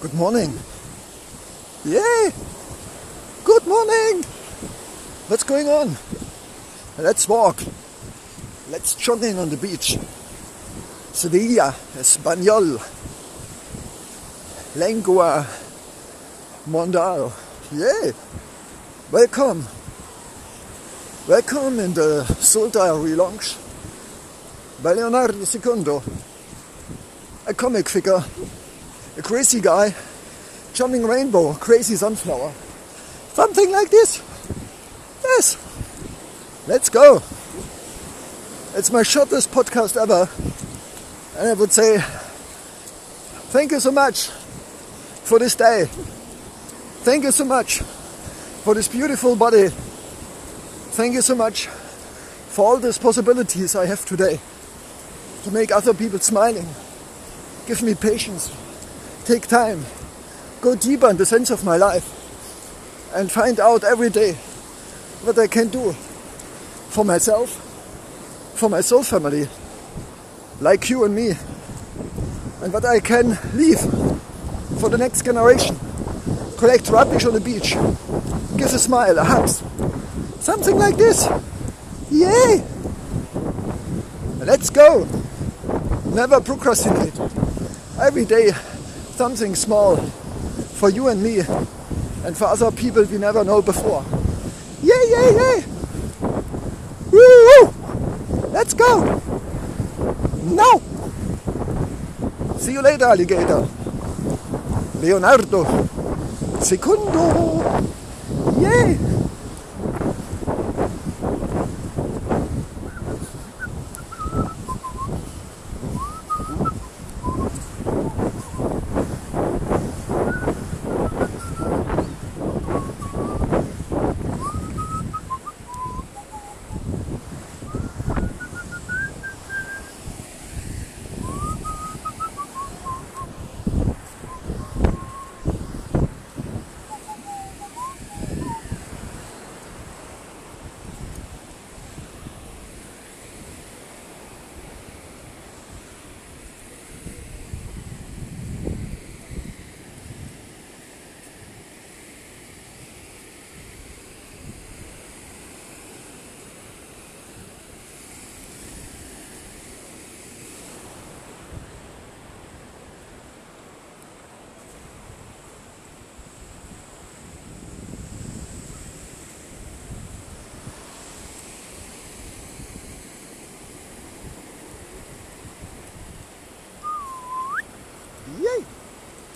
Good morning. Yay! Good morning! What's going on? Let's walk. Let's jogging on the beach. Sevilla, Espanol, Lengua, Mondal. Yay! Welcome. Welcome in the Soul Diary Lounge by Leonardo II, a comic figure, a crazy guy, jumping rainbow, crazy sunflower. Something like this. Yes. Let's go. It's my shortest podcast ever. And I would say thank you so much for this day. Thank you so much for this beautiful body. Thank you so much for all these possibilities I have today to make other people smiling. Give me patience. Take time. Go deeper in the sense of my life and find out every day what I can do for myself, for my soul family, like you and me, and what I can leave for the next generation. Collect rubbish on the beach, give a smile, a hug, something like this. Yay! Let's go! Never procrastinate. Every day, something small for you and me, and for other people we never know before. Yay, yay, yay! Woo! Let's go! Now! See you later, alligator. Leonardo. Secundo. Yay!